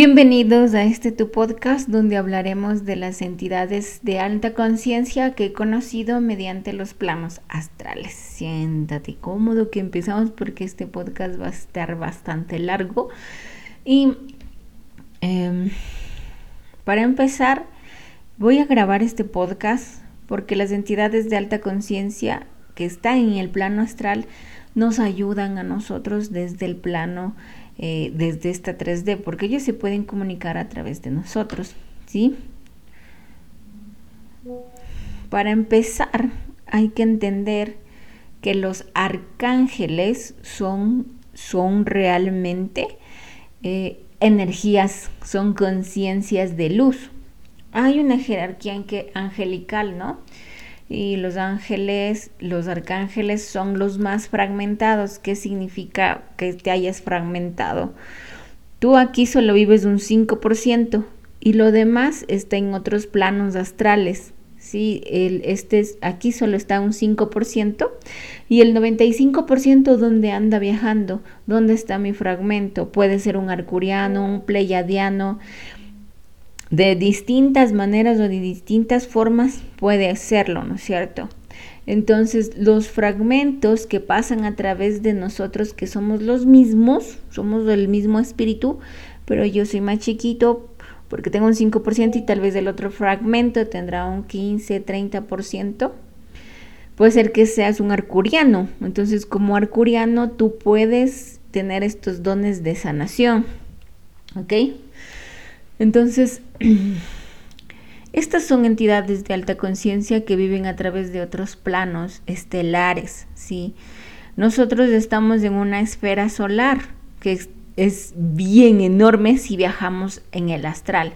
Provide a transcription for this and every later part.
Bienvenidos a este tu podcast donde hablaremos de las entidades de alta conciencia que he conocido mediante los planos astrales. Siéntate cómodo que empezamos porque este podcast va a estar bastante largo. Y em, para empezar, voy a grabar este podcast porque las entidades de alta conciencia que están en el plano astral nos ayudan a nosotros desde el plano eh, desde esta 3D, porque ellos se pueden comunicar a través de nosotros, ¿sí? Para empezar, hay que entender que los arcángeles son, son realmente eh, energías, son conciencias de luz. Hay una jerarquía angelical, ¿no? Y los ángeles, los arcángeles son los más fragmentados. ¿Qué significa que te hayas fragmentado? Tú aquí solo vives un 5% y lo demás está en otros planos astrales. Sí, el, este aquí solo está un 5% y el 95% donde anda viajando, dónde está mi fragmento. Puede ser un arcuriano, un pleiadiano, de distintas maneras o de distintas formas puede hacerlo, ¿no es cierto? Entonces, los fragmentos que pasan a través de nosotros, que somos los mismos, somos del mismo espíritu, pero yo soy más chiquito porque tengo un 5% y tal vez el otro fragmento tendrá un 15, 30%. Puede ser que seas un arcuriano. Entonces, como arcuriano, tú puedes tener estos dones de sanación. ¿Ok? Entonces, estas son entidades de alta conciencia que viven a través de otros planos estelares, ¿sí? Nosotros estamos en una esfera solar que es, bien enorme si viajamos en el astral.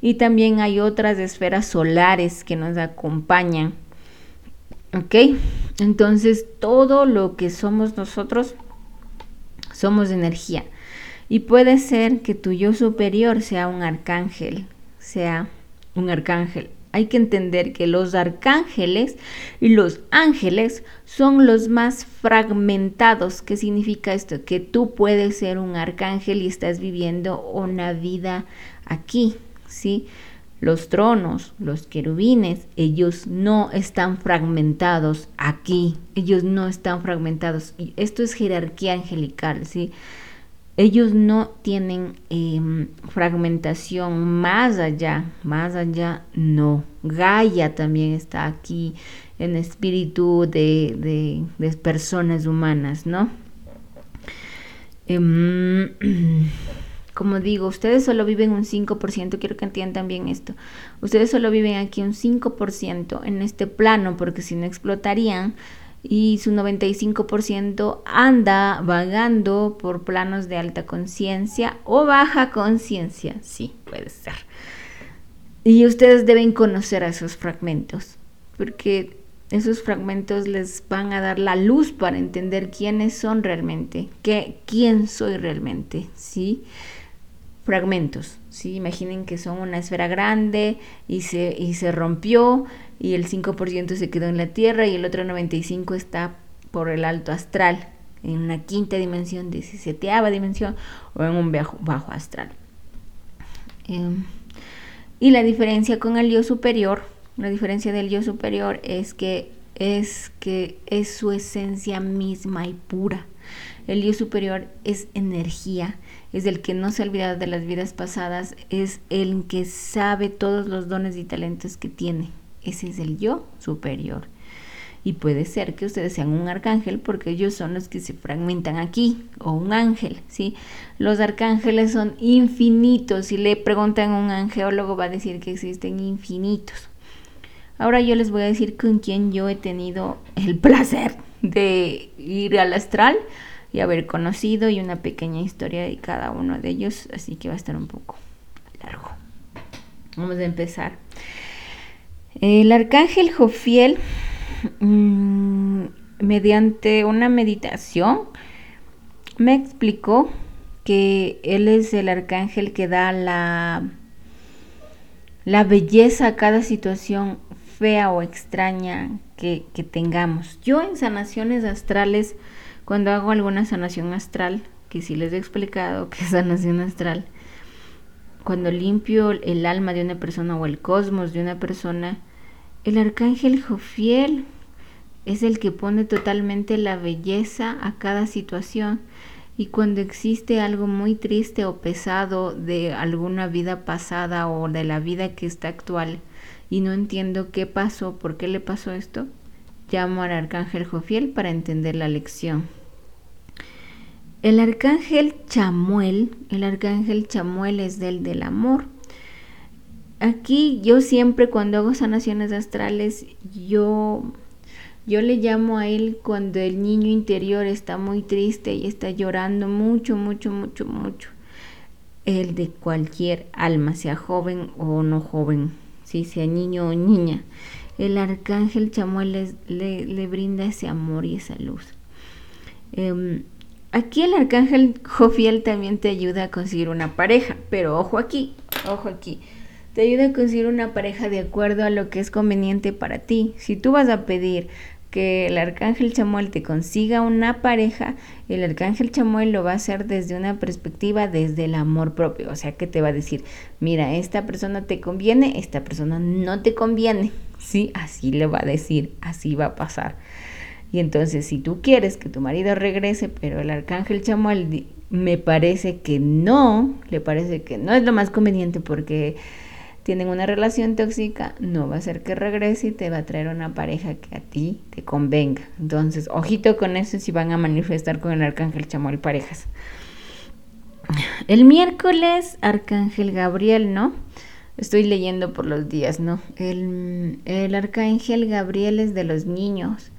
Y también hay otras esferas solares que nos acompañan. ¿Ok? Entonces, todo lo que somos nosotros somos energía. Y puede ser que tu yo superior sea un arcángel, sea un arcángel. Hay que entender que los arcángeles y los ángeles son los más fragmentados. ¿Qué significa esto? Que tú puedes ser un arcángel y estás viviendo una vida aquí, ¿sí? Los tronos, los querubines, ellos no están fragmentados aquí. Ellos no están fragmentados. Esto es jerarquía angelical, ¿sí? Ellos no tienen em, fragmentación más allá, más allá no. Gaia también está aquí en espíritu de, personas humanas, ¿no? Em, como digo, ustedes solo viven un 5%, quiero que entiendan bien esto. Ustedes solo viven aquí un 5% en este plano, porque si no explotarían, y su 95% anda vagando por planos de alta conciencia o baja conciencia, sí, puede ser. Y ustedes deben conocer a esos fragmentos, porque esos fragmentos les van a dar la luz para entender quiénes son realmente, qué, quién soy realmente, ¿sí? Fragmentos, ¿sí? Imaginen que son una esfera grande y se, y se rompió y el 5% se quedó en la Tierra y el otro 95% está por el alto astral, en una quinta dimensión, 17 dimensión o en un bajo, bajo astral. Em, y la diferencia con el yo superior, la diferencia del yo superior es que es que es su esencia misma y pura. El yo superior es energía, es el que no se ha olvidado de las vidas pasadas, es el que sabe todos los dones y talentos que tiene. Ese es el yo superior. Y puede ser que ustedes sean un arcángel porque ellos son los que se fragmentan aquí, o un ángel, ¿sí? Los arcángeles son infinitos. Si le preguntan a un angeólogo va a decir que existen infinitos. Ahora yo les voy a decir con quién yo he tenido el placer de ir al astral y haber conocido y una pequeña historia de cada uno de ellos, así que va a estar un poco largo. Vamos a empezar. El arcángel Jofiel, mm, mediante una meditación, me explicó que él es el arcángel que da la, la belleza a cada situación fea o extraña que, que tengamos. Yo en sanaciones astrales, cuando hago alguna sanación astral, que sí les he explicado que es sanación astral, cuando limpio el alma de una persona o el cosmos de una persona, el arcángel Jofiel es el que pone totalmente la belleza a cada situación. Y cuando existe algo muy triste o pesado de alguna vida pasada o de la vida que está actual y no entiendo qué pasó, por qué le pasó esto, llamo al arcángel Jofiel para entender la lección. El arcángel Chamuel, el arcángel Chamuel es del del amor. Aquí yo siempre cuando hago sanaciones astrales, yo, yo le llamo a él cuando el niño interior está muy triste y está llorando mucho, mucho, mucho, mucho. El de cualquier alma, sea joven o no joven, si sea niño o niña. El arcángel Chamuel le, brinda ese amor y esa luz. Em, Aquí el arcángel Jofiel también te ayuda a conseguir una pareja, pero ojo aquí, ojo aquí. Te ayuda a conseguir una pareja de acuerdo a lo que es conveniente para ti. Si tú vas a pedir que el arcángel Chamuel te consiga una pareja, el arcángel Chamuel lo va a hacer desde una perspectiva, desde el amor propio. O sea que te va a decir, mira, esta persona te conviene, esta persona no te conviene. Sí, así le va a decir, así va a pasar. Y entonces, si tú quieres que tu marido regrese, pero el arcángel Chamuel me parece que no, le parece que no es lo más conveniente porque tienen una relación tóxica, no va a ser que regrese y te va a traer una pareja que a ti te convenga. Entonces, ojito con eso si van a manifestar con el arcángel Chamuel parejas. El miércoles, arcángel Gabriel, ¿no? Estoy leyendo por los días, ¿no? El, el arcángel Gabriel es de los niños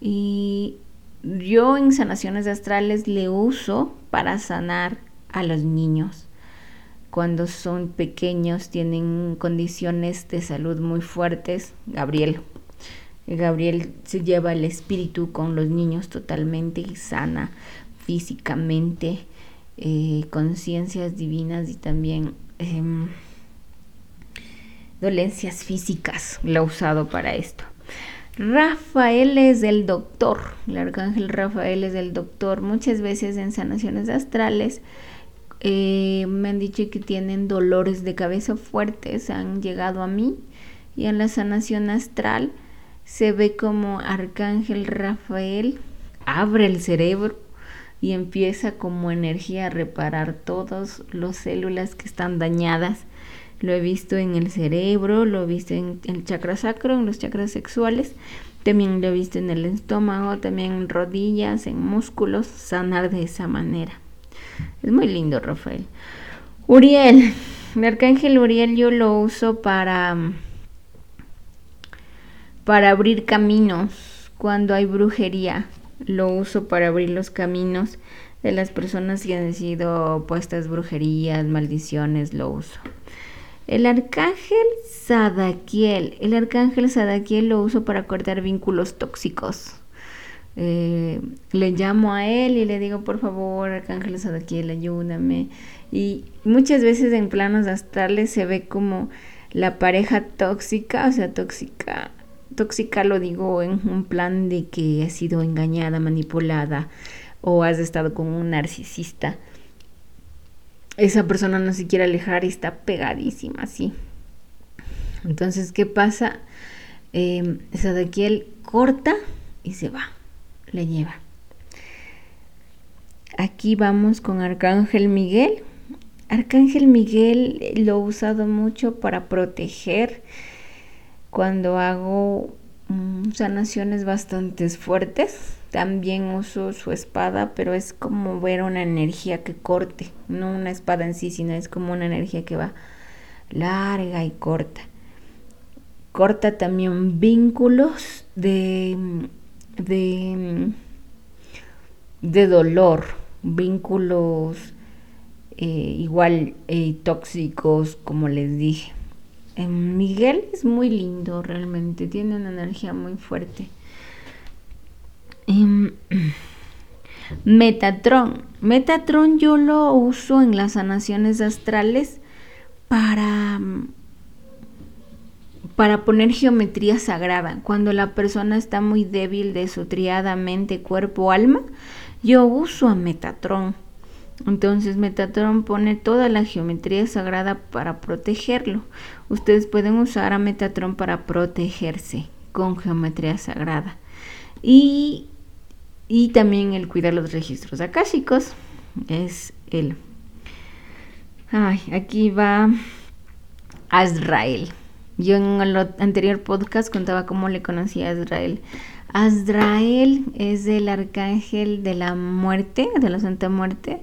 y yo en sanaciones astrales le uso para sanar a los niños. Cuando son pequeños, tienen condiciones de salud muy fuertes. Gabriel. Gabriel se lleva el espíritu con los niños totalmente sana físicamente, eh, conciencias divinas y también em, dolencias físicas. Lo ha usado para esto. Rafael es el doctor, el arcángel Rafael es el doctor. Muchas veces en sanaciones astrales eh, me han dicho que tienen dolores de cabeza fuertes, han llegado a mí y en la sanación astral se ve como arcángel Rafael abre el cerebro y empieza como energía a reparar todas las células que están dañadas lo he visto en el cerebro, lo he visto en el chakra sacro, en los chakras sexuales, también lo he visto en el estómago, también en rodillas, en músculos, sanar de esa manera. Es muy lindo, Rafael. Uriel, el arcángel Uriel yo lo uso para para abrir caminos cuando hay brujería. Lo uso para abrir los caminos de las personas que han sido puestas brujerías, maldiciones, lo uso. El arcángel Sadaquiel. El arcángel Sadaquiel lo uso para cortar vínculos tóxicos. Eh, le llamo a él y le digo, por favor, arcángel Sadaquiel, ayúdame. Y muchas veces en planos astrales se ve como la pareja tóxica, o sea, tóxica. Tóxica lo digo en un plan de que has sido engañada, manipulada o has estado con un narcisista esa persona no se quiere alejar y está pegadísima así. Entonces, ¿qué pasa? Eh, él corta y se va, le lleva. Aquí vamos con Arcángel Miguel. Arcángel Miguel lo he usado mucho para proteger cuando hago mm, sanaciones bastante fuertes también uso su espada, pero es como ver una energía que corte, no una espada en sí, sino es como una energía que va larga y corta. Corta también vínculos de, de, de dolor, vínculos eh, igual eh, tóxicos, como les dije. Em, Miguel es muy lindo realmente, tiene una energía muy fuerte. Em, Metatron. Metatron yo lo uso en las sanaciones astrales para, para poner geometría sagrada. Cuando la persona está muy débil de su triada mente, cuerpo, alma, yo uso a Metatron. Entonces Metatron pone toda la geometría sagrada para protegerlo. Ustedes pueden usar a Metatron para protegerse con geometría sagrada. Y, y también el cuidar los registros akáshicos es el... Ay, aquí va Azrael. Yo en el anterior podcast contaba cómo le conocía a Azrael. Azrael es el arcángel de la muerte, de la Santa Muerte,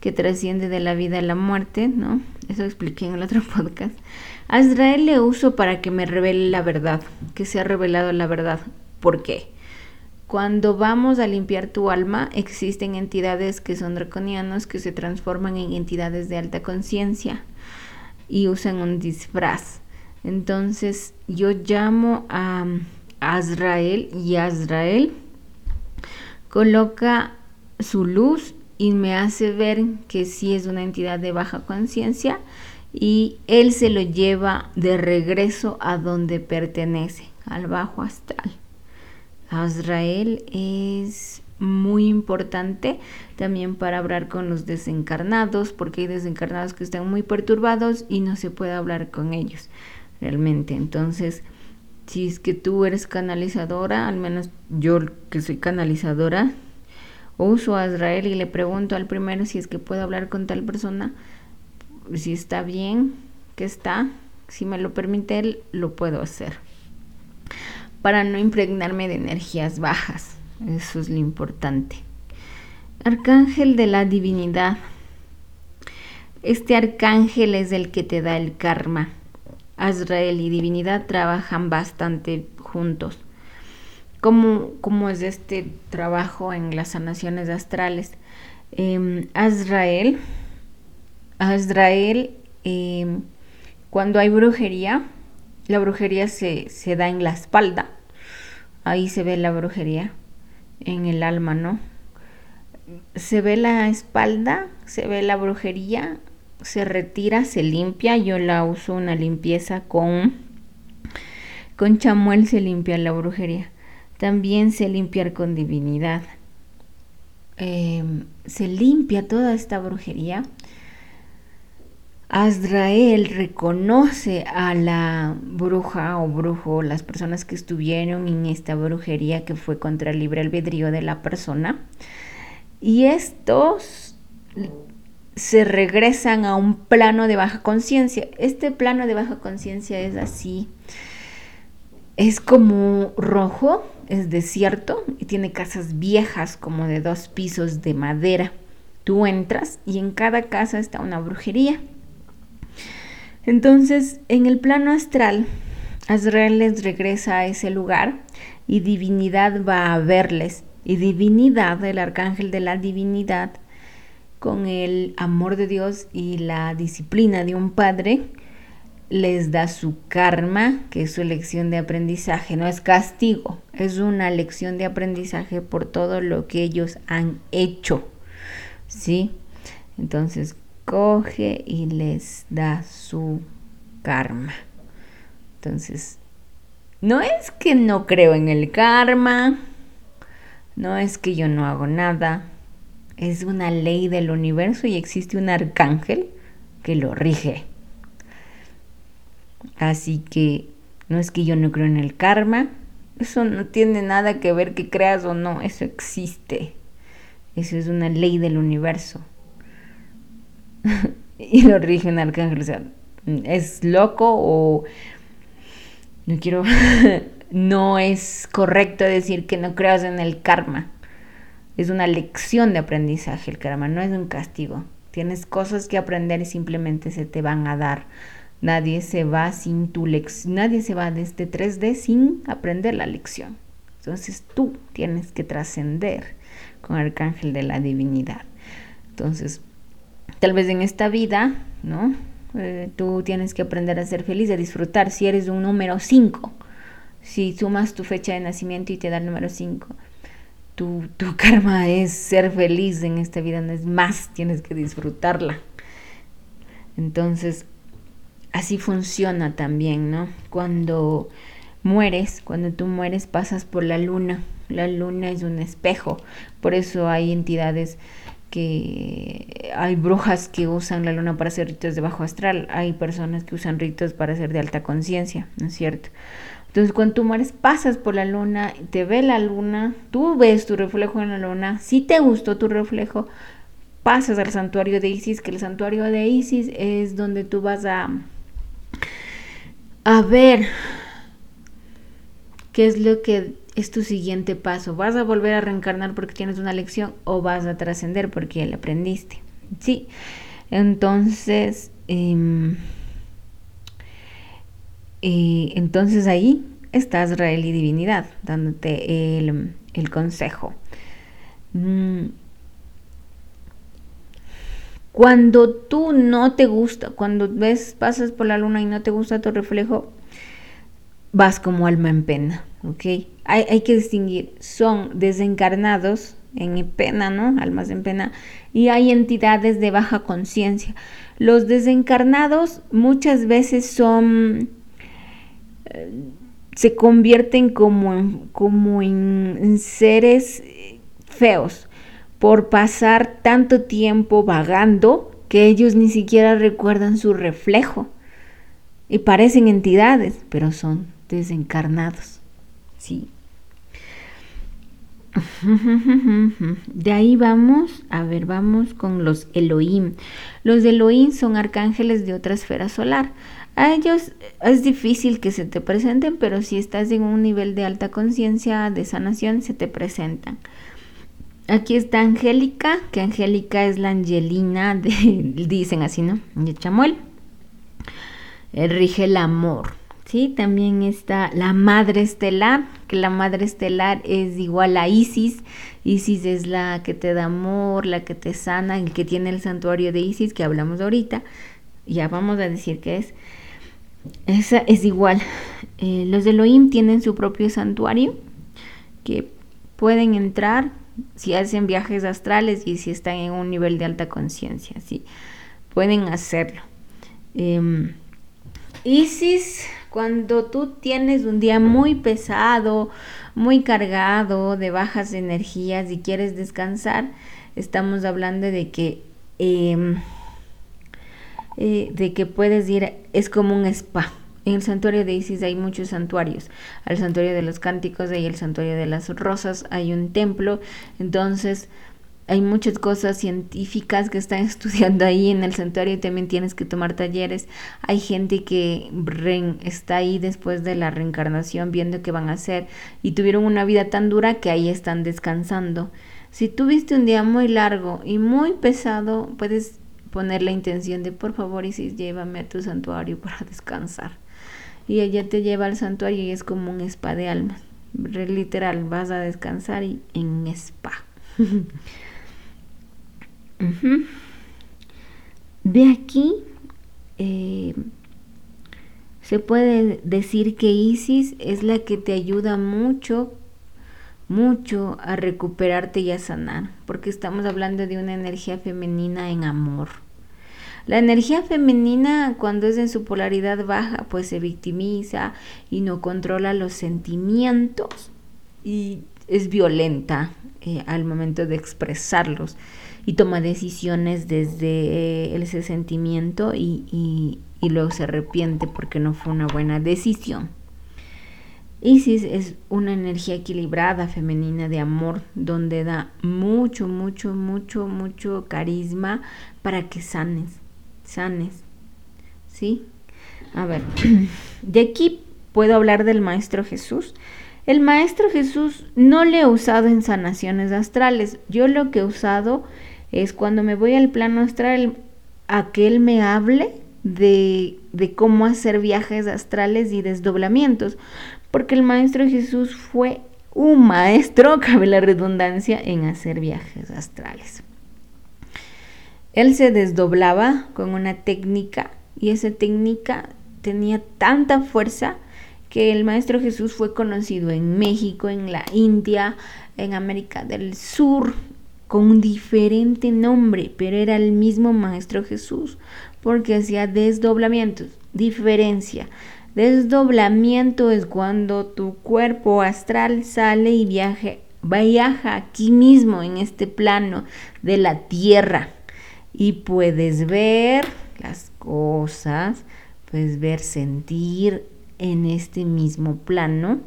que trasciende de la vida a la muerte, ¿no? Eso expliqué en el otro podcast. Azrael le uso para que me revele la verdad, que se ha revelado la verdad. ¿Por qué? Cuando vamos a limpiar tu alma, existen entidades que son draconianos que se transforman en entidades de alta conciencia y usan un disfraz. Entonces yo llamo a Azrael y Azrael coloca su luz y me hace ver que sí es una entidad de baja conciencia y él se lo lleva de regreso a donde pertenece, al bajo astral. Azrael es muy importante también para hablar con los desencarnados, porque hay desencarnados que están muy perturbados y no se puede hablar con ellos realmente. Entonces, si es que tú eres canalizadora, al menos yo que soy canalizadora, uso a Israel y le pregunto al primero si es que puedo hablar con tal persona, si está bien, que está, si me lo permite él, lo puedo hacer. Para no impregnarme de energías bajas, eso es lo importante. Arcángel de la divinidad. Este arcángel es el que te da el karma Azrael y divinidad trabajan bastante juntos. ¿Cómo, es este trabajo en las sanaciones astrales? Eh, Azrael, Azrael em, cuando hay brujería, la brujería se, se da en la espalda. Ahí se ve la brujería, en el alma, ¿no? Se ve la espalda, se ve la brujería se retira, se limpia. Yo la uso una limpieza con, con chamuel, se limpia la brujería. También se limpiar con divinidad. Em, se limpia toda esta brujería. Azrael reconoce a la bruja o brujo, las personas que estuvieron en esta brujería que fue contra el libre albedrío de la persona. Y estos se regresan a un plano de baja conciencia. Este plano de baja conciencia es así. Es como rojo, es desierto y tiene casas viejas como de dos pisos de madera. Tú entras y en cada casa está una brujería. Entonces, en el plano astral, Azrael les regresa a ese lugar y divinidad va a verles. Y divinidad, el arcángel de la divinidad, con el amor de Dios y la disciplina de un padre, les da su karma, que es su lección de aprendizaje. No es castigo, es una lección de aprendizaje por todo lo que ellos han hecho. ¿Sí? Entonces coge y les da su karma. Entonces, no es que no creo en el karma, no es que yo no hago nada, es una ley del universo y existe un arcángel que lo rige. Así que no es que yo no creo en el karma, eso no tiene nada que ver que creas o no, eso existe. Eso es una ley del universo. y lo rige un arcángel. O sea, es loco o no quiero, no es correcto decir que no creas en el karma es una lección de aprendizaje el karma, no es un castigo. Tienes cosas que aprender y simplemente se te van a dar. Nadie se va sin tu lección, nadie se va de este 3D sin aprender la lección. Entonces tú tienes que trascender con el arcángel de la divinidad. Entonces, tal vez en esta vida, ¿no? Eh, tú tienes que aprender a ser feliz, a disfrutar. Si eres un número 5, si sumas tu fecha de nacimiento y te da el número 5, tu, karma es ser feliz en esta vida, no es más, tienes que disfrutarla. Entonces, así funciona también, ¿no? Cuando mueres, cuando tú mueres pasas por la luna. La luna es un espejo, por eso hay entidades que hay brujas que usan la luna para hacer ritos de bajo astral, hay personas que usan ritos para hacer de alta conciencia, ¿no es cierto? Entonces, cuando tú mueres, pasas por la luna, te ve la luna, tú ves tu reflejo en la luna, si te gustó tu reflejo, pasas al santuario de Isis, que el santuario de Isis es donde tú vas a, a ver qué es lo que es tu siguiente paso. ¿Vas a volver a reencarnar porque tienes una lección o vas a trascender porque ya la aprendiste? Sí. Entonces, em, entonces ahí está Israel y Divinidad, dándote el, consejo. Mm. Cuando tú no te gusta, cuando ves, pasas por la luna y no te gusta tu reflejo, vas como alma en pena, ¿ok? Hay, que distinguir, son desencarnados en pena, ¿no? Almas en pena, y hay entidades de baja conciencia. Los desencarnados muchas veces son, se convierten como en, como en seres feos por pasar tanto tiempo vagando que ellos ni siquiera recuerdan su reflejo. Y parecen entidades, pero son desencarnados. Sí. De ahí vamos, a ver, vamos con los Elohim. Los Elohim son arcángeles de otra esfera solar. A ellos es difícil que se te presenten, pero si estás en un nivel de alta conciencia, de sanación, se te presentan. Aquí está Angélica, que Angélica es la Angelina, dicen así, ¿no? De Chamuel. Rige el amor. Sí, también está la madre estelar, que la madre estelar es igual a Isis. Isis es la que te da amor, la que te sana, el que tiene el santuario de Isis, que hablamos ahorita. Ya vamos a decir que es. Esa es igual. Eh, los de Elohim tienen su propio santuario, que pueden entrar si hacen viajes astrales y si están en un nivel de alta conciencia, ¿sí? Pueden hacerlo. Em, Isis cuando tú tienes un día muy pesado, muy cargado, de bajas energías y quieres descansar, estamos hablando de que, em, eh, de que puedes ir, es como un spa. En el santuario de Isis hay muchos santuarios. Al santuario de los cánticos, hay el santuario de las rosas, hay un templo. Entonces, hay muchas cosas científicas que están estudiando ahí en el santuario también tienes que tomar talleres. Hay gente que está ahí después de la reencarnación viendo qué van a hacer y tuvieron una vida tan dura que ahí están descansando. Si tuviste un día muy largo y muy pesado, puedes poner la intención de por favor Isis llévame a tu santuario para descansar. Y ella te lleva al santuario y es como un spa de almas. Literal, vas a descansar y en spa. De aquí eh, se puede decir que Isis es la que te ayuda mucho, mucho a recuperarte y a sanar, porque estamos hablando de una energía femenina en amor. La energía femenina cuando es en su polaridad baja, pues se victimiza y no controla los sentimientos y es violenta eh, al momento de expresarlos y toma decisiones desde eh, ese sentimiento y, luego se arrepiente porque no fue una buena decisión. Isis es una energía equilibrada femenina de amor donde da mucho, mucho, mucho, mucho carisma para que sanes, sanes. ¿Sí? A ver, de aquí puedo hablar del Maestro Jesús. El Maestro Jesús no le he usado en sanaciones astrales. Yo lo que he usado es cuando me voy al plano astral a que él me hable de, de cómo hacer viajes astrales y desdoblamientos, porque el Maestro Jesús fue un maestro, cabe la redundancia, en hacer viajes astrales. Él se desdoblaba con una técnica y esa técnica tenía tanta fuerza que el Maestro Jesús fue conocido en México, en la India, en América del Sur, con un diferente nombre, pero era el mismo Maestro Jesús, porque hacía desdoblamientos. Diferencia. Desdoblamiento es cuando tu cuerpo astral sale y viaje viaja aquí mismo en este plano de la tierra y puedes ver las cosas, puedes ver, sentir en este mismo plano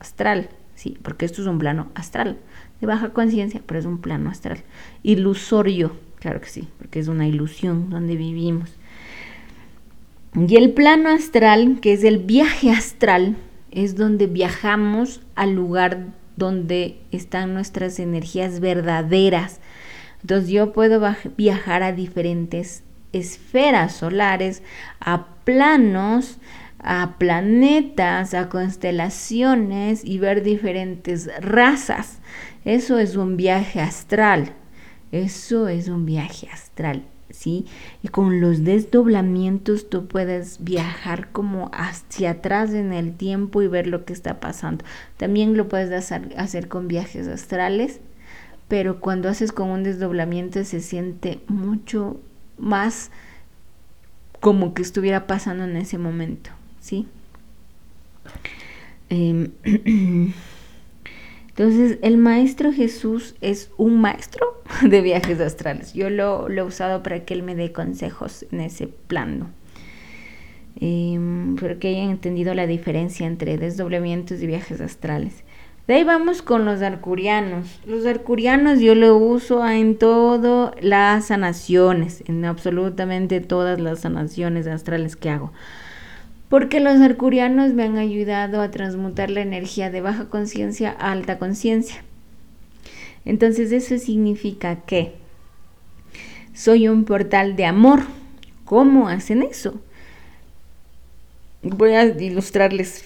astral, sí, porque esto es un plano astral, de baja conciencia, pero es un plano astral. Ilusorio, claro que sí, porque es una ilusión donde vivimos. Y el plano astral, que es el viaje astral, es donde viajamos al lugar donde están nuestras energías verdaderas. Entonces yo puedo viajar a diferentes esferas solares, a planos, a planetas, a constelaciones y ver diferentes razas. Eso es un viaje astral. Eso es un viaje astral, ¿sí? Y con los desdoblamientos tú puedes viajar como hacia atrás en el tiempo y ver lo que está pasando. También lo puedes hacer, hacer con viajes astrales, pero cuando haces con un desdoblamiento se siente mucho más como que estuviera pasando en ese momento, ¿sí? Em, entonces, el Maestro Jesús es un maestro de viajes astrales. Yo lo, he usado para que él me dé consejos en ese plano. Eh, para que hayan entendido la diferencia entre desdoblamientos y viajes astrales. De ahí vamos con los arcurianos. Los arcurianos yo lo uso en todas las sanaciones, en absolutamente todas las sanaciones astrales que hago. Porque los arcurianos me han ayudado a transmutar la energía de baja conciencia a alta conciencia. Entonces eso significa que soy un portal de amor. ¿Cómo hacen eso? Voy a ilustrarles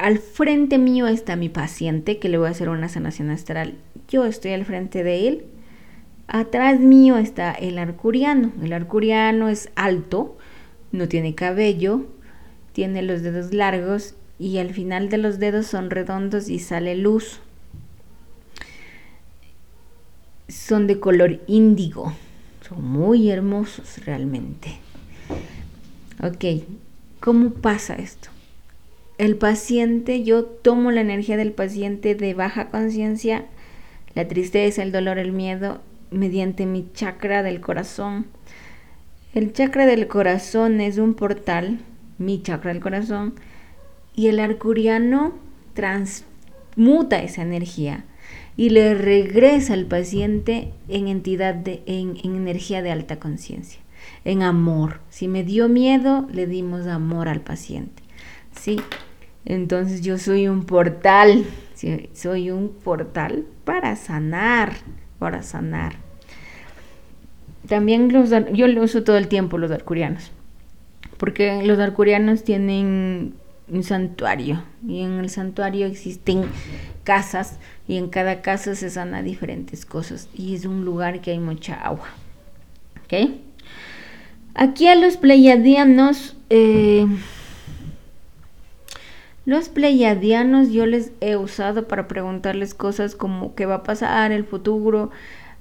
al frente mío está mi paciente que le voy a hacer una sanación astral. Yo estoy al frente de él. Atrás mío está el arcuriano. El arcuriano es alto, no tiene cabello, tiene los dedos largos y al final de los dedos son redondos y sale luz. Son de color índigo. Son muy hermosos realmente. Ok, ¿cómo pasa esto? el paciente, yo tomo la energía del paciente de baja conciencia, la tristeza, el dolor, el miedo, mediante mi chakra del corazón. El chakra del corazón es un portal, mi chakra del corazón, y el arcuriano transmuta esa energía y le regresa al paciente en entidad de, en, en energía de alta conciencia, en amor. Si me dio miedo, le dimos amor al paciente. Sí, entonces yo soy un portal, soy un portal para sanar, para sanar. También los, yo lo uso todo el tiempo los arcurianos, porque los arcurianos tienen un santuario y en el santuario existen casas y en cada casa se sana diferentes cosas y es un lugar que hay mucha agua. ¿Ok? Aquí a los pleiadianos... Eh, los pleiadianos yo les he usado para preguntarles cosas como qué va a pasar, el futuro.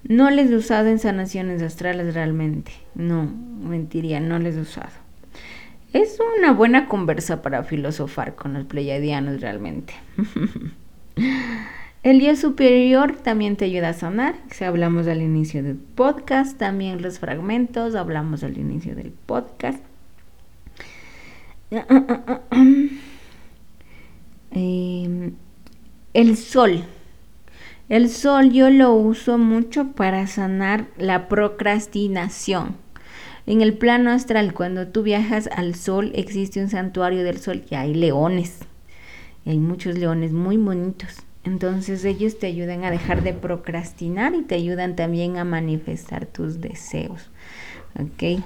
No les he usado en sanaciones astrales realmente. No, mentiría, no les he usado. Es una buena conversa para filosofar con los pleiadianos realmente. El día superior también te ayuda a sanar. Si hablamos al inicio del podcast, también los fragmentos, hablamos al inicio del podcast. Em, el sol. El sol yo lo uso mucho para sanar la procrastinación. En el plano astral, cuando tú viajas al sol, existe un santuario del sol y hay leones. hay muchos leones muy bonitos. Entonces ellos te ayudan a dejar de procrastinar y te ayudan también a manifestar tus deseos. ¿Ok?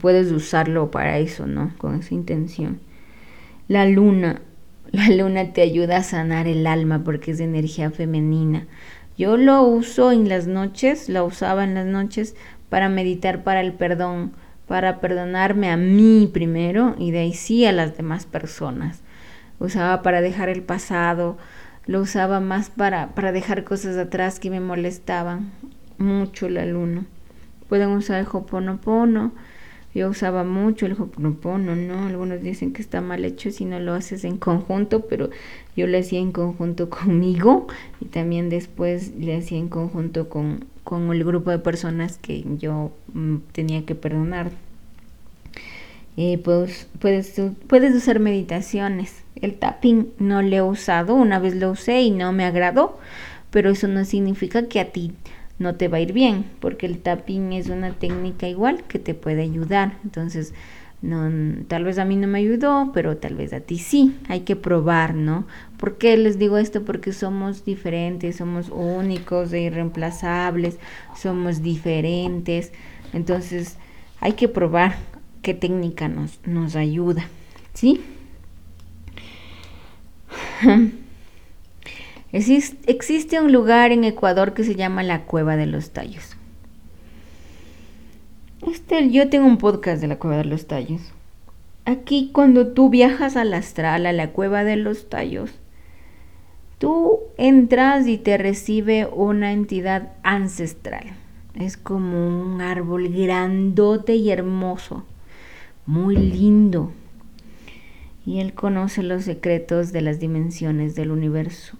Puedes usarlo para eso, ¿no? Con esa intención. La luna. La luna te ayuda a sanar el alma porque es de energía femenina. Yo lo uso en las noches, la usaba en las noches para meditar para el perdón, para perdonarme a mí primero y de ahí sí a las demás personas. Usaba para dejar el pasado, lo usaba más para, para dejar cosas atrás que me molestaban mucho la luna. Pueden usar el Hoponopono, Yo usaba mucho el Hoponopono, ¿no? Algunos dicen que está mal hecho si no lo haces en conjunto, pero yo lo hacía en conjunto conmigo y también después le hacía en conjunto con, con el grupo de personas que yo mm, tenía que perdonar. Eh, pues, puedes, puedes usar meditaciones. El tapping no lo he usado, una vez lo usé y no me agradó, pero eso no significa que a ti no te va a ir bien, porque el tapping es una técnica igual que te puede ayudar. Entonces, no, tal vez a mí no me ayudó, pero tal vez a ti sí. Hay que probar, ¿no? ¿Por qué les digo esto? Porque somos diferentes, somos únicos e irreemplazables, somos diferentes. Entonces, hay que probar qué técnica nos, nos ayuda, ¿sí? Existe un lugar en Ecuador que se llama la Cueva de los Tallos. Este, yo tengo un podcast de la Cueva de los Tallos. Aquí cuando tú viajas al astral, a la Cueva de los Tallos, tú entras y te recibe una entidad ancestral. Es como un árbol grandote y hermoso, muy lindo. Y él conoce los secretos de las dimensiones del universo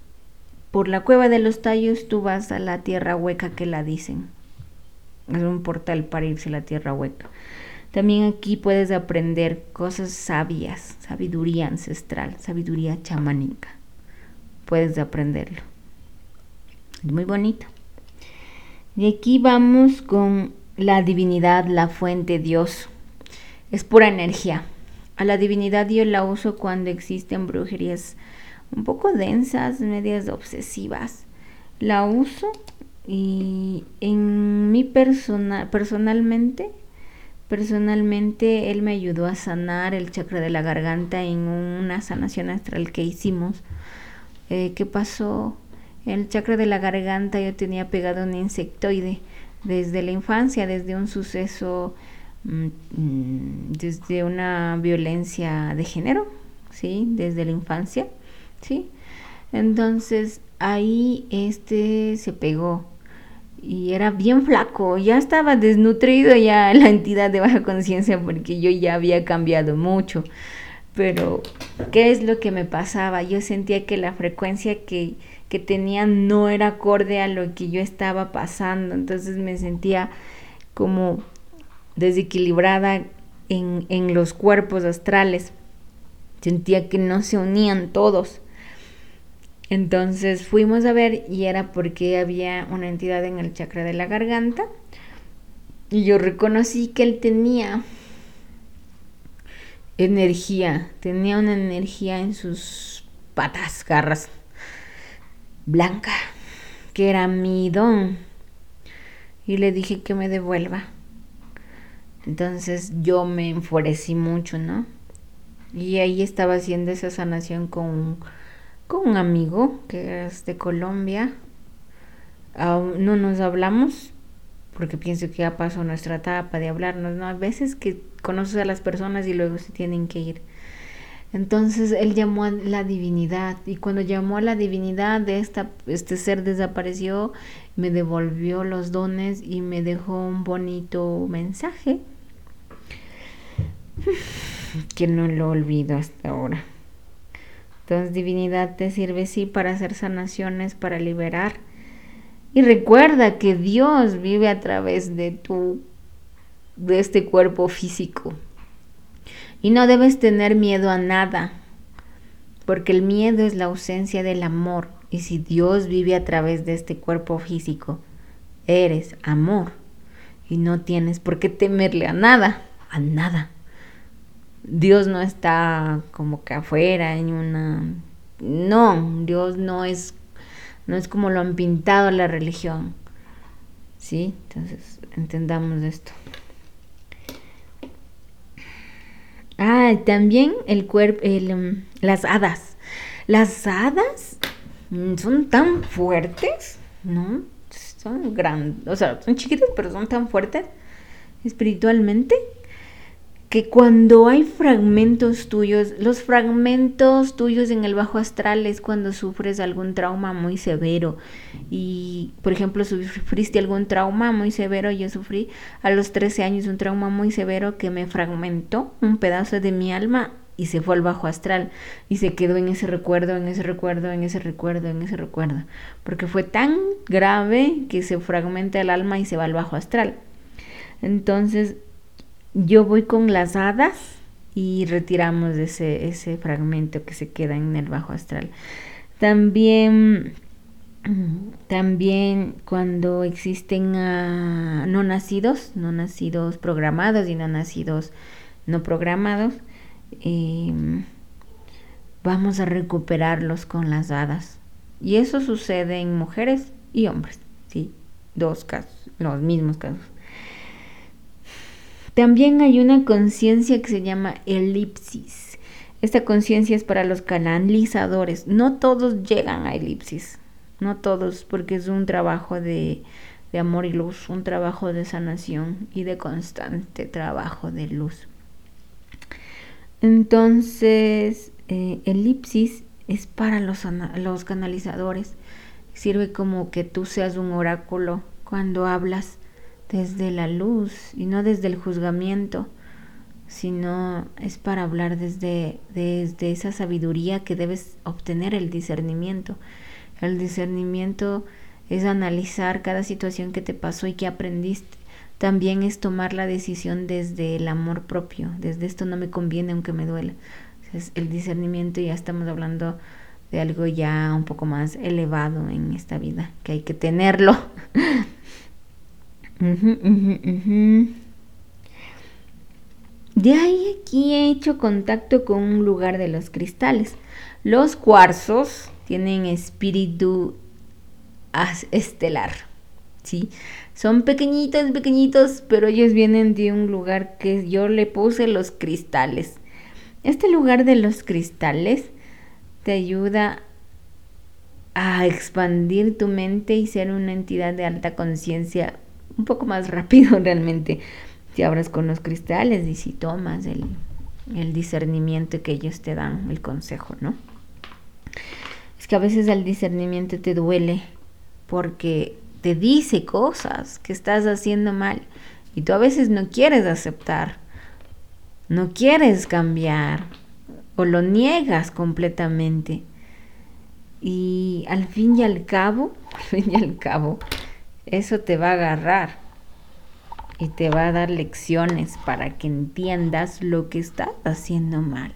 por la cueva de los tallos tú vas a la tierra hueca que la dicen. Es un portal para irse a la tierra hueca. También aquí puedes aprender cosas sabias, sabiduría ancestral, sabiduría chamánica. Puedes aprenderlo. Es muy bonito. Y aquí vamos con la divinidad, la fuente, Dios. Es pura energía. A la divinidad yo la uso cuando existen brujerías un poco densas, medias obsesivas. La uso y en mi persona, personalmente, personalmente él me ayudó a sanar el chakra de la garganta en una sanación astral que hicimos. Eh, ¿Qué pasó? El chakra de la garganta yo tenía pegado un insectoide desde la infancia, desde un suceso, mm, desde una violencia de género, ¿sí? Desde la infancia. ¿sí? Entonces ahí este se pegó y era bien flaco, ya estaba desnutrido ya la entidad de baja conciencia porque yo ya había cambiado mucho. Pero, ¿qué es lo que me pasaba? Yo sentía que la frecuencia que, que tenía no era acorde a lo que yo estaba pasando, entonces me sentía como desequilibrada en, en los cuerpos astrales. Sentía que no se unían todos. Entonces fuimos a ver y era porque había una entidad en el chakra de la garganta y yo reconocí que él tenía energía, tenía una energía en sus patas, garras, blanca, que era mi don. Y le dije que me devuelva. Entonces yo me enfurecí mucho, ¿no? Y ahí estaba haciendo esa sanación con con un amigo que es de Colombia. no nos hablamos porque pienso que ya pasó nuestra etapa de hablarnos, ¿no? Hay veces que conoces a las personas y luego se tienen que ir. Entonces él llamó a la divinidad y cuando llamó a la divinidad de esta, este ser desapareció, me devolvió los dones y me dejó un bonito mensaje que no lo olvido hasta ahora. Entonces divinidad te sirve sí para hacer sanaciones, para liberar. Y recuerda que Dios vive a través de tu de este cuerpo físico. Y no debes tener miedo a nada, porque el miedo es la ausencia del amor. Y si Dios vive a través de este cuerpo físico, eres amor. Y no tienes por qué temerle a nada, a nada. Dios no está como que afuera en una no, Dios no es no es como lo han pintado la religión. ¿Sí? Entonces, entendamos esto. Ah, también el cuerpo, em, las hadas. Las hadas mm, son tan fuertes, ¿no? Son grandes, o sea, son chiquitas, pero son tan fuertes espiritualmente que cuando hay fragmentos tuyos, los fragmentos tuyos en el bajo astral es cuando sufres algún trauma muy severo. Y, por ejemplo, sufriste algún trauma muy severo, yo sufrí a los 13 años un trauma muy severo que me fragmentó un pedazo de mi alma y se fue al bajo astral y se quedó en ese recuerdo, en ese recuerdo, en ese recuerdo, en ese recuerdo. Porque fue tan grave que se fragmenta el alma y se va al bajo astral. Entonces, yo voy con las hadas y retiramos ese, ese fragmento que se queda en el bajo astral. También, también cuando existen ah, no nacidos, no nacidos programados y no nacidos no programados, em, vamos a recuperarlos con las hadas. Y eso sucede en mujeres y hombres, ¿sí? Dos casos, los mismos casos. También hay una conciencia que se llama elipsis. Esta conciencia es para los canalizadores. No todos llegan a elipsis. No todos, porque es un trabajo de, amor y luz, un trabajo de sanación y de constante trabajo de luz. Entonces, eh, elipsis es para los, los canalizadores. Sirve como que tú seas un oráculo cuando hablas desde la luz y no desde el juzgamiento, sino es para hablar desde, desde esa sabiduría que debes obtener el discernimiento. El discernimiento es analizar cada situación que te pasó y que aprendiste. También es tomar la decisión desde el amor propio, desde esto no me conviene aunque me duela. Es el discernimiento ya estamos hablando de algo ya un poco más elevado en esta vida, que hay que tenerlo de ahí aquí he hecho contacto con un lugar de los cristales. Los cuarzos tienen espíritu estelar, ¿sí? Son pequeñitos, pequeñitos, pero ellos vienen de un lugar que yo le puse los cristales. Este lugar de los cristales te ayuda a expandir tu mente y ser una entidad de alta conciencia un poco más rápido realmente si abras con los cristales y si tomas el, el discernimiento que ellos te dan, el consejo, ¿no? Es que a veces el discernimiento te duele porque te dice cosas que estás haciendo mal y tú a veces no quieres aceptar, no quieres cambiar o lo niegas completamente. Y al fin y al cabo, al fin y al cabo, eso te va a agarrar y te va a dar lecciones para que entiendas lo que estás haciendo mal.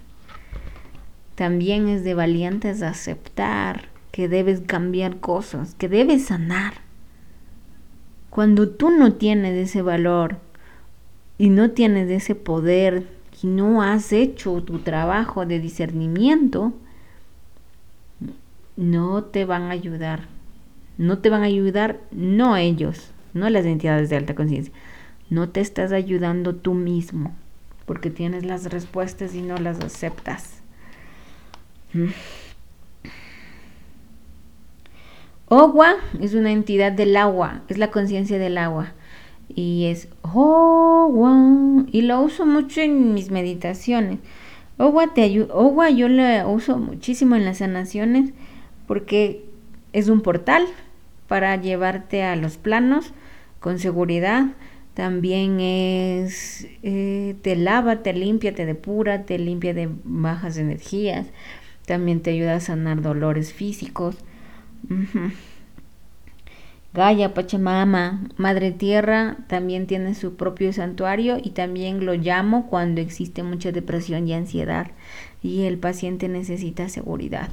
También es de valientes aceptar que debes cambiar cosas, que debes sanar. Cuando tú no tienes ese valor y no tienes ese poder y no has hecho tu trabajo de discernimiento, no te van a ayudar no te van a ayudar, no ellos, no las entidades de alta conciencia. No te estás ayudando tú mismo, porque tienes las respuestas y no las aceptas. Mm. Ogua es una entidad del agua, es la conciencia del agua. Y es Ogua. Y lo uso mucho en mis meditaciones. Ogua te. Ogua yo lo uso muchísimo en las sanaciones porque es un portal para llevarte a los planos con seguridad. También es, eh, te lava, te limpia, te depura, te limpia de bajas energías. También te ayuda a sanar dolores físicos. Gaia, Pachamama, Madre Tierra, también tiene su propio santuario y también lo llamo cuando existe mucha depresión y ansiedad y el paciente necesita seguridad.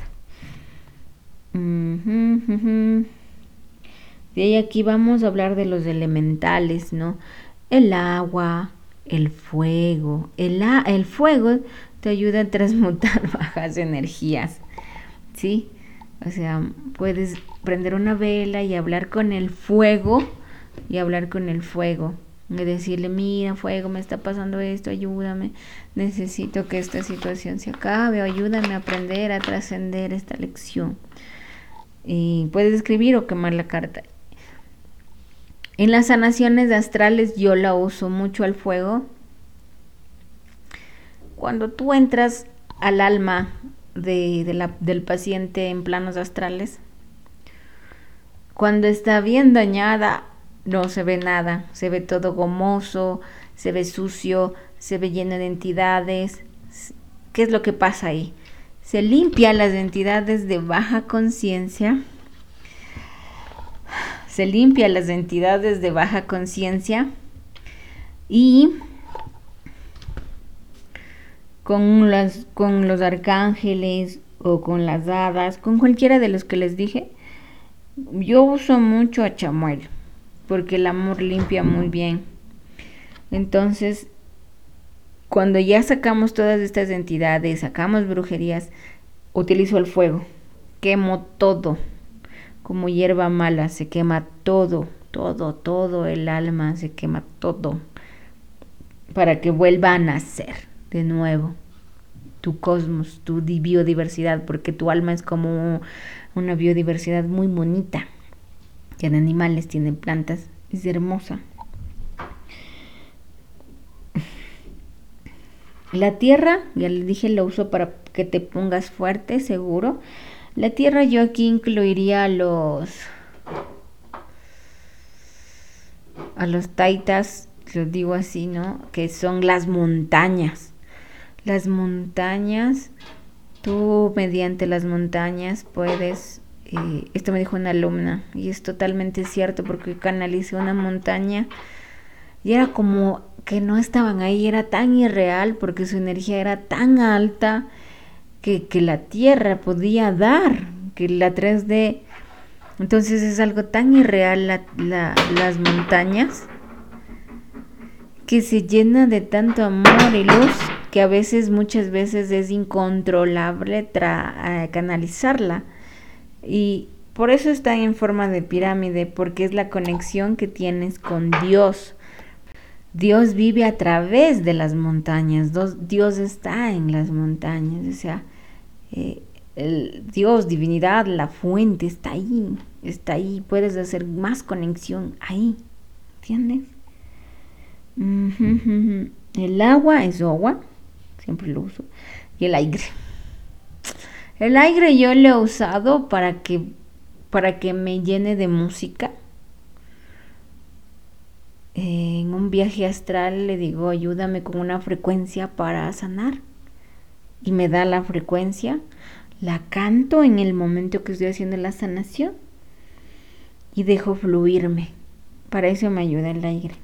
Ahí aquí vamos a hablar de los elementales, ¿no? El agua, el fuego. El, el fuego te ayuda a transmutar bajas energías, ¿sí? O sea, puedes prender una vela y hablar con el fuego y hablar con el fuego. Y decirle, mira, fuego, me está pasando esto, ayúdame, necesito que esta situación se acabe, o ayúdame a aprender a trascender esta lección. Y puedes escribir o quemar la carta. En las sanaciones astrales yo la uso mucho al fuego cuando tú entras al alma de, del paciente en planos astrales, cuando está bien dañada, no se ve nada, se ve todo gomoso, se ve sucio, se ve lleno de entidades. ¿Qué es lo que pasa ahí? Se limpia las entidades de baja conciencia. Se limpia las entidades de baja conciencia y con, las, con los arcángeles o con las hadas, con cualquiera de los que les dije, yo uso mucho a chamuel porque el amor limpia muy bien. Entonces, cuando ya sacamos todas estas entidades, sacamos brujerías, utilizo el fuego, quemo todo, como hierba mala, se quema todo, todo, todo el alma, se quema todo, para que vuelva a nacer de nuevo tu cosmos, tu biodiversidad, porque tu alma es como una biodiversidad muy bonita. Tiene animales, tiene plantas, es hermosa. La tierra, ya le dije, lo uso para que te pongas fuerte, seguro. La tierra yo aquí incluiría a los a los taitas, lo digo así, ¿no? Que son las montañas. Las montañas, tú mediante las montañas puedes esto me dijo una alumna y es totalmente cierto porque canalicé una montaña y era como que no estaban ahí, era tan irreal porque su energía era tan alta que, la tierra podía dar, que la 3D, entonces es algo tan irreal las montañas que se llena de tanto amor y luz que a veces, muchas veces es incontrolable eh, canalizarla. Y por eso está en forma de pirámide, porque es la conexión que tienes con Dios. Dios vive a través de las montañas, Dios está en las montañas, o sea, eh, el Dios, divinidad, la fuente está ahí, está ahí, puedes hacer más conexión ahí, ¿entiendes? El agua es agua, siempre lo uso, y el aire. El aire yo lo he usado para que, para que me llene de música. En un viaje astral le digo, ayúdame con una frecuencia para sanar. Y me da la frecuencia. La canto en el momento que estoy haciendo la sanación. Y dejo fluirme. Para eso me ayuda el aire.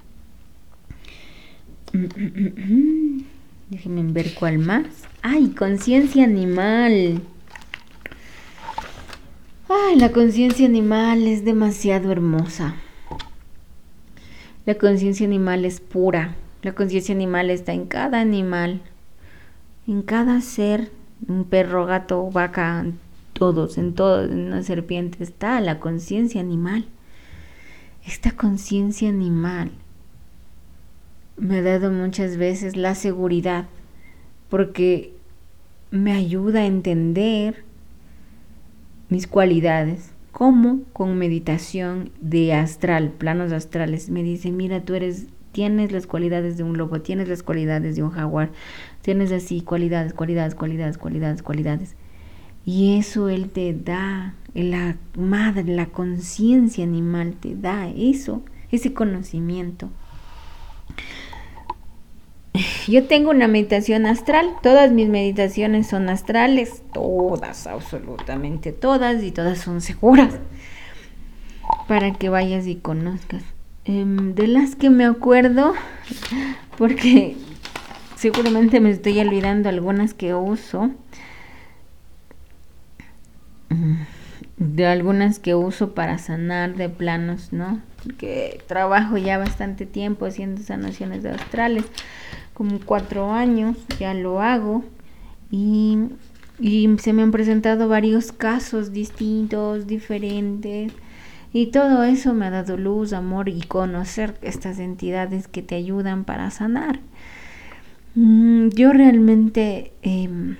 Déjenme ver cuál más. ¡Ay, conciencia animal! Ay, la conciencia animal es demasiado hermosa. La conciencia animal es pura. La conciencia animal está en cada animal, en cada ser, un perro, gato, vaca, todos, en todo, en una serpiente está la conciencia animal. Esta conciencia animal me ha dado muchas veces la seguridad porque me ayuda a entender mis cualidades, como con meditación de astral, planos astrales. Me dice, mira, tú eres, tienes las cualidades de un lobo, tienes las cualidades de un jaguar, tienes así cualidades, cualidades, cualidades, cualidades, cualidades. Y eso Él te da, la madre, la conciencia animal te da eso, ese conocimiento. Yo tengo una meditación astral, todas mis meditaciones son astrales, todas, absolutamente todas, y todas son seguras, para que vayas y conozcas. Em, de las que me acuerdo, porque seguramente me estoy olvidando algunas que uso, mm, de algunas que uso para sanar de planos, ¿no? Porque trabajo ya bastante tiempo haciendo sanaciones de astrales como cuatro años, ya lo hago y, se me han presentado varios casos distintos, diferentes y todo eso me ha dado luz, amor y conocer estas entidades que te ayudan para sanar. Mm, yo realmente em,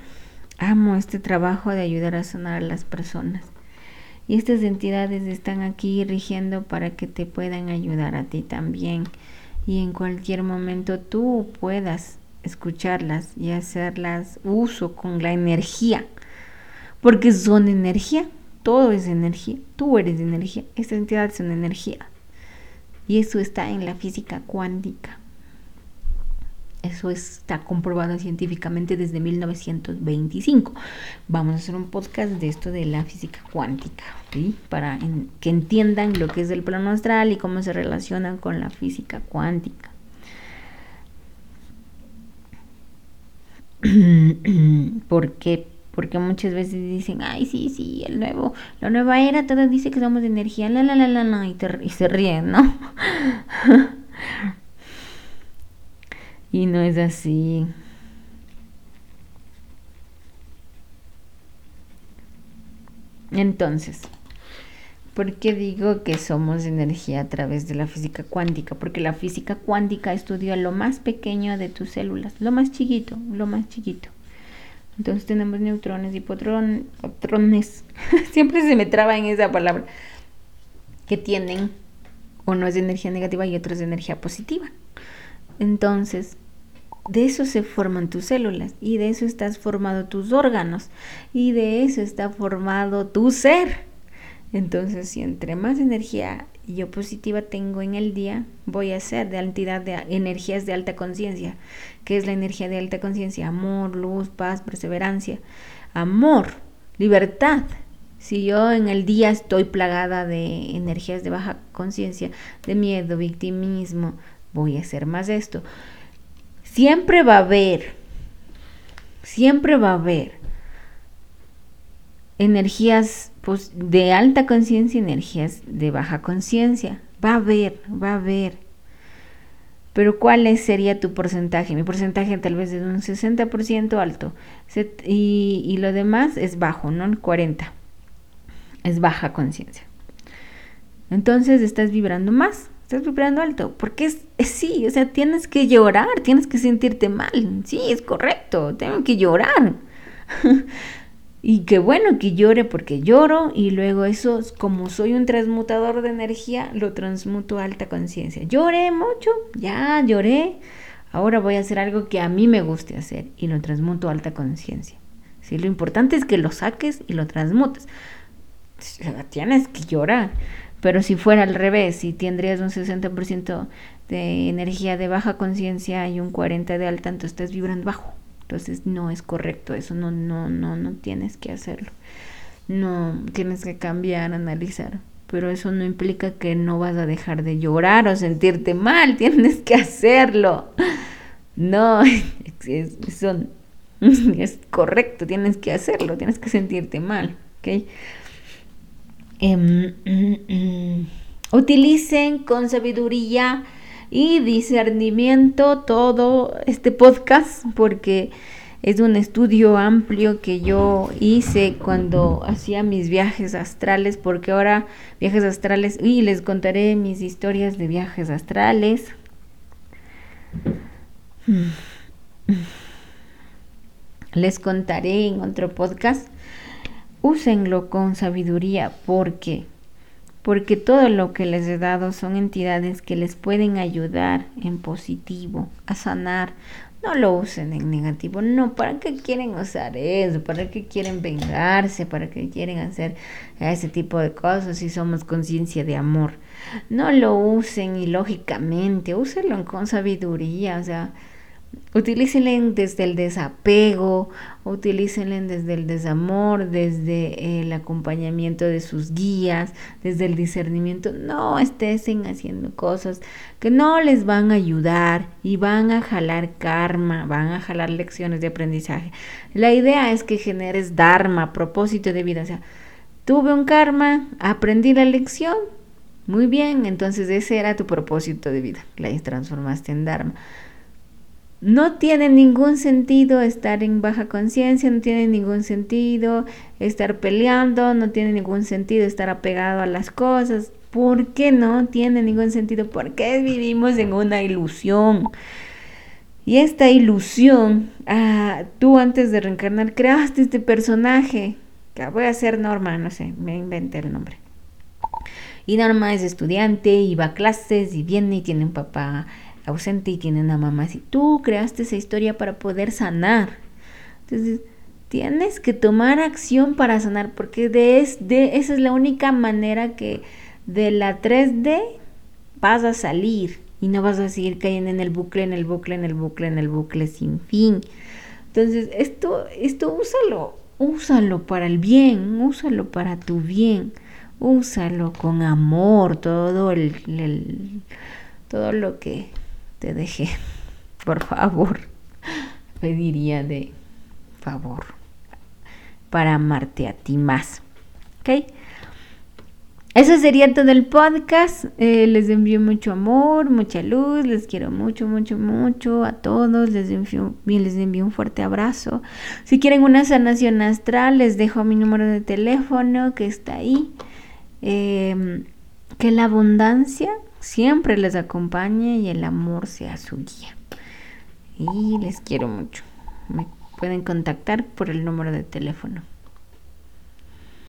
amo este trabajo de ayudar a sanar a las personas. Y estas entidades están aquí rigiendo para que te puedan ayudar a ti también y en cualquier momento tú puedas escucharlas y hacerlas uso con la energía, porque son energía, todo es energía, tú eres energía, esta entidad es una energía. Y eso está en la física cuántica. Eso está comprobado científicamente desde 1925. Vamos a hacer un podcast de esto de la física cuántica, para que entiendan lo que es el plano astral y cómo se relaciona con la física cuántica. porque porque muchas veces dicen, ay, sí, sí, el nuevo, la nueva era, todo dice que somos de energía, la, la, la, la, y se ríen, ¿no? y no es así. Entonces, ¿por qué digo que somos energía a través de la física cuántica? Porque la física cuántica estudia lo más pequeño de tus células, lo más chiquito, lo más chiquito. Entonces tenemos neutrones y potrones. Siempre se me traba en esa palabra. Que tienen, uno es de energía negativa y otro de energía positiva. Entonces, de eso se forman tus células y de eso estás formado tus órganos y de eso está formado tu ser. Entonces, si entre más energía yo positiva tengo en el día, voy a ser de entidad de energías de alta conciencia. que es la energía de alta conciencia? Amor, luz, paz, perseverancia. Amor, libertad. Si yo en el día estoy plagada de energías de baja conciencia, de miedo, victimismo, voy a hacer más esto. Siempre va a haber, siempre va a haber energías pues, de alta conciencia y energías de baja conciencia. Va a haber, va a haber. Pero ¿cuál sería tu porcentaje? Mi porcentaje tal vez es un 60% alto y, y, lo demás es bajo, ¿no? El 40%. Es baja conciencia. Entonces estás vibrando más estás vibrando alto, porque es, sí, o sea, tienes que llorar, tienes que sentirte mal, sí, es correcto, tengo que llorar. y qué bueno que llore porque lloro y luego eso, como soy un transmutador de energía, lo transmuto a alta conciencia. Lloré mucho, ya lloré, ahora voy a hacer algo que a mí me guste hacer y lo transmuto a alta conciencia. Sí, lo importante es que lo saques y lo transmutes. Tienes que llorar. Pero si fuera al revés, si tendrías un 60% de energía de baja conciencia y un 40% de alta, entonces estás vibrando bajo. Entonces no es correcto, eso no, no, no, no tienes que hacerlo. No, tienes que cambiar, analizar. Pero eso no implica que no vas a dejar de llorar o sentirte mal, tienes que hacerlo. No, es, es correcto, tienes que hacerlo, tienes que sentirte mal, ¿ok? Em, mm, mm. utilicen con sabiduría y discernimiento todo este podcast porque es un estudio amplio que yo hice cuando hacía mis viajes astrales, porque ahora viajes astrales, y les contaré mis historias de viajes astrales. Les contaré en otro podcast úsenlo con sabiduría porque porque todo lo que les he dado son entidades que les pueden ayudar en positivo a sanar. No lo usen en negativo. No, ¿para qué quieren usar eso? ¿Para qué quieren vengarse? ¿Para qué quieren hacer ese tipo de cosas si somos conciencia de amor? No lo usen ilógicamente, úsenlo con sabiduría, o sea, Utilícenle desde el desapego, utilícenle desde el desamor, desde el acompañamiento de sus guías, desde el discernimiento. No estén haciendo cosas que no les van a ayudar y van a jalar karma, van a jalar lecciones de aprendizaje. La idea es que generes dharma, propósito de vida. O sea, tuve un karma, aprendí la lección. Muy bien, entonces ese era tu propósito de vida. La transformaste en dharma. No tiene ningún sentido estar en baja conciencia, no tiene ningún sentido estar peleando, no tiene ningún sentido estar apegado a las cosas. ¿Por qué no tiene ningún sentido? Porque vivimos en una ilusión. Y esta ilusión, ah, tú antes de reencarnar creaste este personaje, que voy a ser Norma, no sé, me inventé el nombre. Y Norma es estudiante y va a clases y viene y tiene un papá ausente y tiene una mamá así. Tú creaste esa historia para poder sanar. Entonces, tienes que tomar acción para sanar, porque de, de esa es la única manera que de la 3D vas a salir y no vas a seguir cayendo en el bucle, en el bucle, en el bucle, en el bucle sin fin. Entonces, esto, esto úsalo, úsalo para el bien, úsalo para tu bien, úsalo con amor, todo el, todo lo que te dejé. Por favor, pediría de favor para amarte a ti más. ¿Ok? Eso sería todo el podcast. Eh, les envío mucho amor, mucha luz. Les quiero mucho, mucho, mucho a todos. Les envío, les un fuerte abrazo. Si quieren una sanación astral, les dejo mi número de teléfono que está ahí. Em, que la abundancia siempre les acompañe y el amor sea su guía. Y les quiero mucho. Me pueden contactar por el número de teléfono.